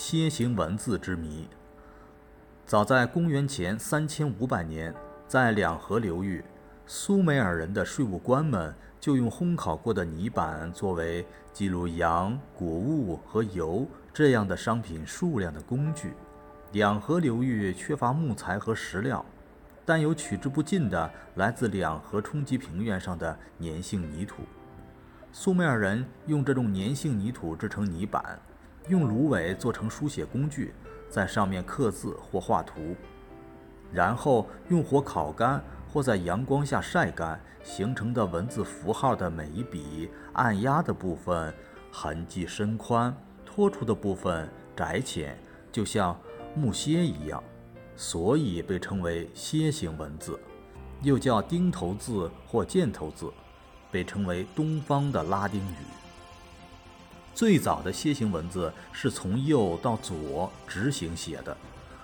楔形文字之谜。早在公元前三千五百年，在两河流域，苏美尔人的税务官们就用烘烤过的泥板作为记录羊、谷物和油这样的商品数量的工具。两河流域缺乏木材和石料，但有取之不尽的来自两河冲积平原上的粘性泥土。苏美尔人用这种粘性泥土制成泥板，用芦苇做成书写工具，在上面刻字或画图，然后用火烤干或在阳光下晒干，形成的文字符号的每一笔按压的部分痕迹深宽，拖出的部分窄浅，就像。木楔一样，所以被称为楔形文字，又叫钉头字或箭头字，被称为东方的拉丁语。最早的楔形文字是从右到左直行写的，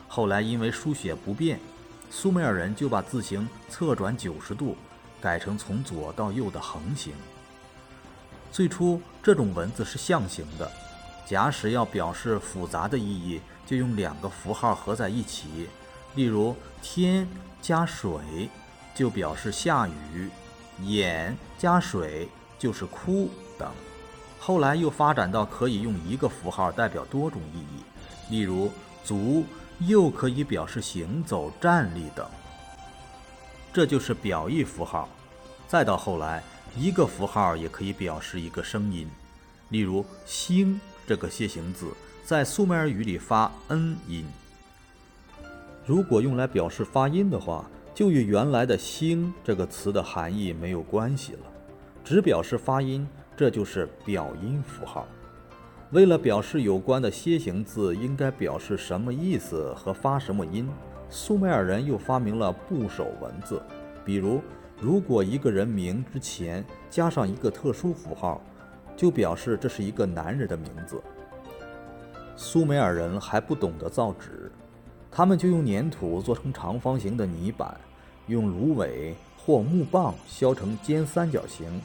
后来因为书写不便，苏美尔人就把字形侧转九十度，改成从左到右的横行。最初这种文字是象形的，假使要表示复杂的意义。就用两个符号合在一起，例如“天”加水就表示下雨，“眼”加水就是哭等。后来又发展到可以用一个符号代表多种意义，例如“足”又可以表示行走、站立等。这就是表意符号。再到后来，一个符号也可以表示一个声音，例如“星”这个楔形字。在苏美尔语里发 n 音，如果用来表示发音的话，就与原来的“星”这个词的含义没有关系了，只表示发音，这就是表音符号。为了表示有关的楔形字应该表示什么意思和发什么音，苏美尔人又发明了部首文字。比如，如果一个人名之前加上一个特殊符号，就表示这是一个男人的名字。苏美尔人还不懂得造纸，他们就用粘土做成长方形的泥板，用芦苇或木棒削成尖三角形，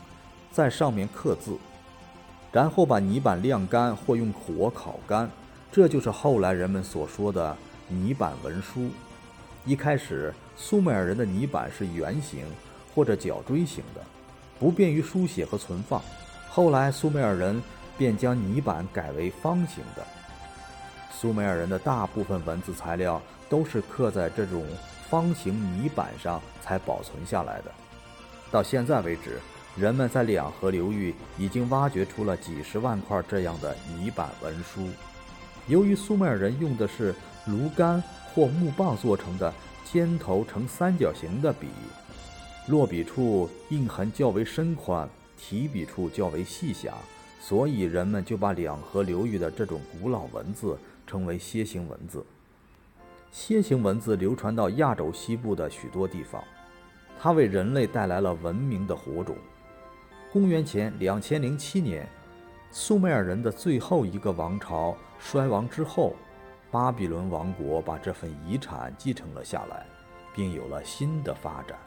在上面刻字，然后把泥板晾干或用火烤干，这就是后来人们所说的泥板文书。一开始，苏美尔人的泥板是圆形或者角锥形的，不便于书写和存放。后来，苏美尔人便将泥板改为方形的。苏美尔人的大部分文字材料都是刻在这种方形泥板上才保存下来的。到现在为止，人们在两河流域已经挖掘出了几十万块这样的泥板文书。由于苏美尔人用的是芦杆或木棒做成的尖头呈三角形的笔，落笔处印痕较为深宽，提笔处较为细狭，所以人们就把两河流域的这种古老文字。称为楔形文字。楔形文字流传到亚洲西部的许多地方，它为人类带来了文明的火种。公元前两千零七年，苏美尔人的最后一个王朝衰亡之后，巴比伦王国把这份遗产继承了下来，并有了新的发展。